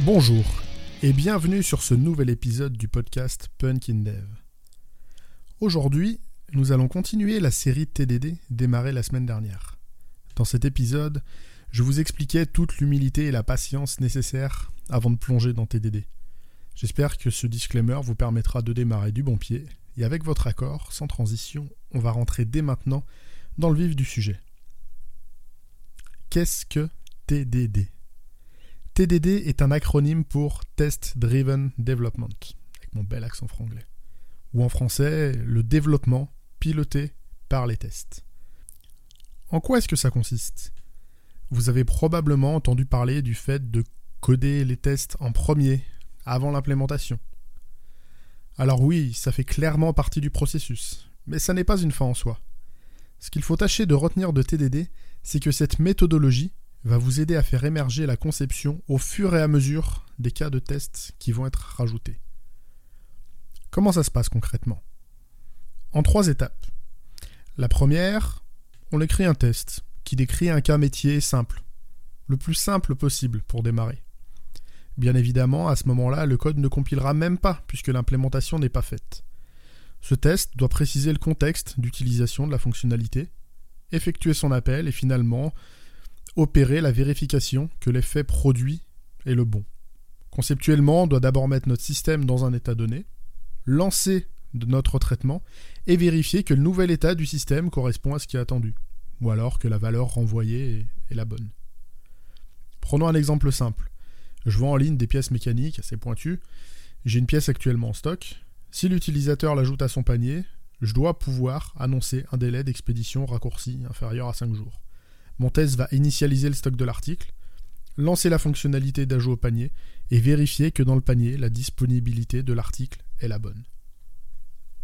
Bonjour et bienvenue sur ce nouvel épisode du podcast Punk in Dev. Aujourd'hui, nous allons continuer la série TDD démarrée la semaine dernière. Dans cet épisode, je vous expliquais toute l'humilité et la patience nécessaires avant de plonger dans TDD. J'espère que ce disclaimer vous permettra de démarrer du bon pied, et avec votre accord, sans transition, on va rentrer dès maintenant dans le vif du sujet. Qu'est-ce que TDD TDD est un acronyme pour Test Driven Development, avec mon bel accent franglais. Ou en français, le développement piloté par les tests. En quoi est-ce que ça consiste? Vous avez probablement entendu parler du fait de coder les tests en premier, avant l'implémentation. Alors oui, ça fait clairement partie du processus, mais ça n'est pas une fin en soi. Ce qu'il faut tâcher de retenir de TDD, c'est que cette méthodologie va vous aider à faire émerger la conception au fur et à mesure des cas de test qui vont être rajoutés. Comment ça se passe concrètement? En trois étapes. La première, on écrit un test qui décrit un cas métier simple, le plus simple possible pour démarrer. Bien évidemment, à ce moment-là, le code ne compilera même pas puisque l'implémentation n'est pas faite. Ce test doit préciser le contexte d'utilisation de la fonctionnalité, effectuer son appel et finalement opérer la vérification que l'effet produit est le bon. Conceptuellement, on doit d'abord mettre notre système dans un état donné, lancer notre traitement et vérifier que le nouvel état du système correspond à ce qui est attendu, ou alors que la valeur renvoyée est, la bonne. Prenons un exemple simple. Je vends en ligne des pièces mécaniques assez pointues. J'ai une pièce actuellement en stock. Si l'utilisateur l'ajoute à son panier, je dois pouvoir annoncer un délai d'expédition raccourci inférieur à 5 jours. Mon test va initialiser le stock de l'article, lancer la fonctionnalité d'ajout au panier et vérifier que dans le panier, la disponibilité de l'article est la bonne.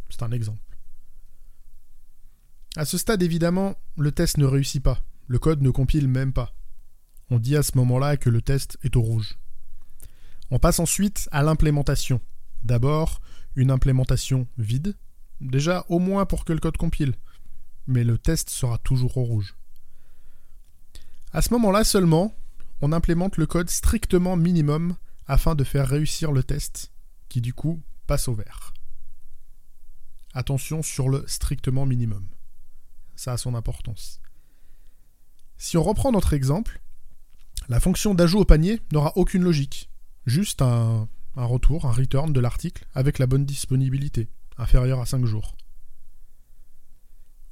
C'est un exemple. À ce stade, évidemment, le test ne réussit pas. Le code ne compile même pas. On dit à ce moment-là que le test est au rouge. On passe ensuite à l'implémentation. D'abord, une implémentation vide, déjà au moins pour que le code compile, mais le test sera toujours au rouge. À ce moment-là seulement, on implémente le code strictement minimum afin de faire réussir le test, qui du coup passe au vert. Attention sur le strictement minimum. Ça a son importance. Si on reprend notre exemple, la fonction d'ajout au panier n'aura aucune logique. Juste un, retour, un return de l'article avec la bonne disponibilité, inférieure à 5 jours.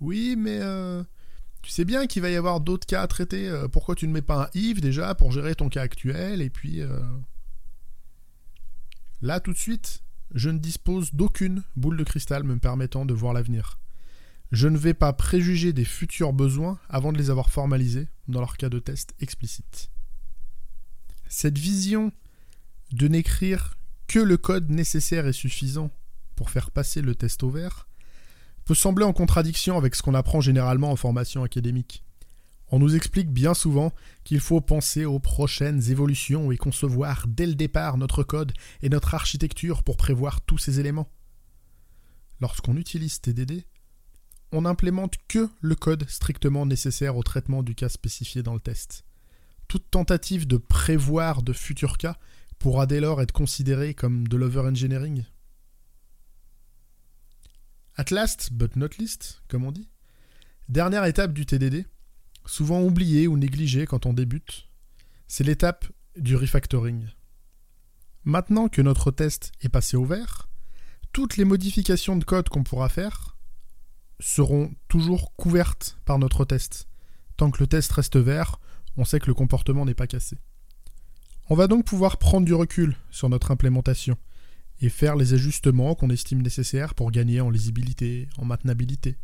Oui, mais euh, tu sais bien qu'il va y avoir d'autres cas à traiter. Euh, pourquoi tu ne mets pas un if déjà pour gérer ton cas actuel et puis euh, là tout de suite, je ne dispose d'aucune boule de cristal me permettant de voir l'avenir. Je ne vais pas préjuger des futurs besoins avant de les avoir formalisés dans leur cas de test explicite. Cette vision de n'écrire que le code nécessaire et suffisant pour faire passer le test au vert peut sembler en contradiction avec ce qu'on apprend généralement en formation académique. On nous explique bien souvent qu'il faut penser aux prochaines évolutions et concevoir dès le départ notre code et notre architecture pour prévoir tous ces éléments. Lorsqu'on utilise TDD, on n'implémente que le code strictement nécessaire au traitement du cas spécifié dans le test. Toute tentative de prévoir de futurs cas pourra dès lors être considérée comme de l'over-engineering At last, but not least, comme on dit. Dernière étape du TDD, souvent oubliée ou négligée quand on débute, c'est l'étape du refactoring. Maintenant que notre test est passé au vert, toutes les modifications de code qu'on pourra faire seront toujours couvertes par notre test. Tant que le test reste vert, on sait que le comportement n'est pas cassé. On va donc pouvoir prendre du recul sur notre implémentation et faire les ajustements qu'on estime nécessaires pour gagner en lisibilité, en maintenabilité.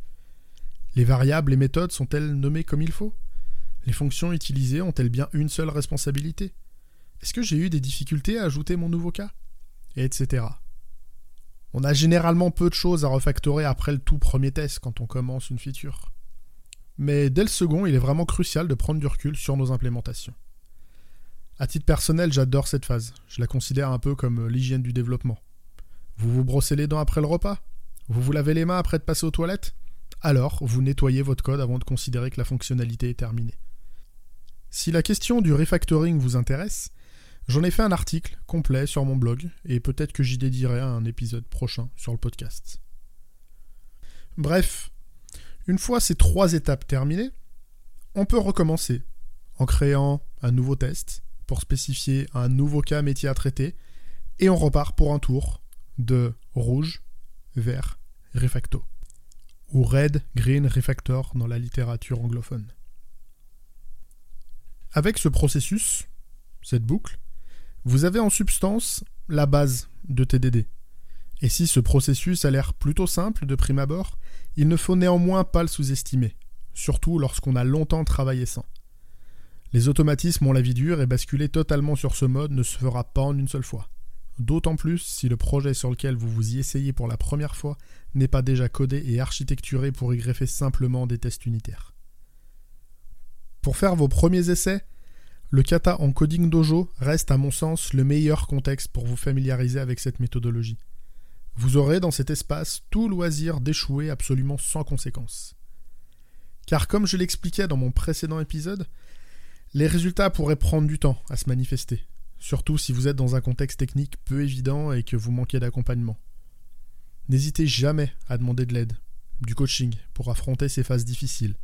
Les variables et méthodes sont-elles nommées comme il faut? Les fonctions utilisées ont-elles bien une seule responsabilité? Est-ce que j'ai eu des difficultés à ajouter mon nouveau cas? Etc. On a généralement peu de choses à refactorer après le tout premier test quand on commence une feature. Mais dès le second, il est vraiment crucial de prendre du recul sur nos implémentations. À titre personnel, j'adore cette phase. Je la considère un peu comme l'hygiène du développement. Vous vous brossez les dents après le repas? Vous vous lavez les mains après de passer aux toilettes? Alors, vous nettoyez votre code avant de considérer que la fonctionnalité est terminée. Si la question du refactoring vous intéresse, J'en ai fait un article complet sur mon blog et peut-être que j'y dédierai un épisode prochain sur le podcast. Bref, une fois ces trois étapes terminées, on peut recommencer en créant un nouveau test pour spécifier un nouveau cas métier à traiter et on repart pour un tour de rouge, vert, refacto ou red, green, refactor dans la littérature anglophone. Avec ce processus, cette boucle, vous avez en substance la base de TDD. Et si ce processus a l'air plutôt simple de prime abord, il ne faut néanmoins pas le sous-estimer, surtout lorsqu'on a longtemps travaillé sans. Les automatismes ont la vie dure et basculer totalement sur ce mode ne se fera pas en une seule fois. D'autant plus si le projet sur lequel vous vous y essayez pour la première fois n'est pas déjà codé et architecturé pour y greffer simplement des tests unitaires. Pour faire vos premiers essais, le kata en coding dojo reste à mon sens le meilleur contexte pour vous familiariser avec cette méthodologie. Vous aurez dans cet espace tout loisir d'échouer absolument sans conséquence. Car comme je l'expliquais dans mon précédent épisode, les résultats pourraient prendre du temps à se manifester, surtout si vous êtes dans un contexte technique peu évident et que vous manquez d'accompagnement. N'hésitez jamais à demander de l'aide, du coaching, pour affronter ces phases difficiles,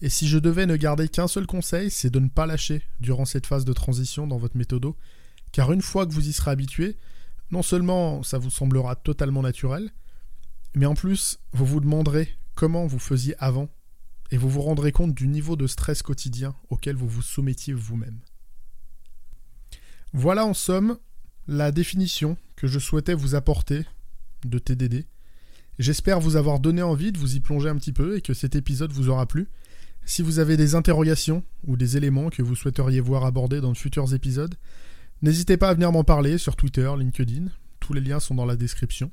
et si je devais ne garder qu'un seul conseil, c'est de ne pas lâcher durant cette phase de transition dans votre méthodo, car une fois que vous y serez habitué, non seulement ça vous semblera totalement naturel, mais en plus, vous vous demanderez comment vous faisiez avant, et vous vous rendrez compte du niveau de stress quotidien auquel vous vous soumettiez vous-même. Voilà en somme la définition que je souhaitais vous apporter de TDD. J'espère vous avoir donné envie de vous y plonger un petit peu et que cet épisode vous aura plu. Si vous avez des interrogations ou des éléments que vous souhaiteriez voir abordés dans de futurs épisodes, n'hésitez pas à venir m'en parler sur Twitter, LinkedIn, tous les liens sont dans la description.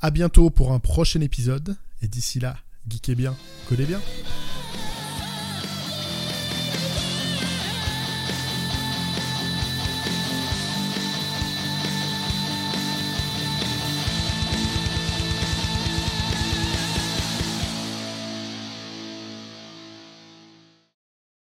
A bientôt pour un prochain épisode, et d'ici là, geekez bien, collez bien.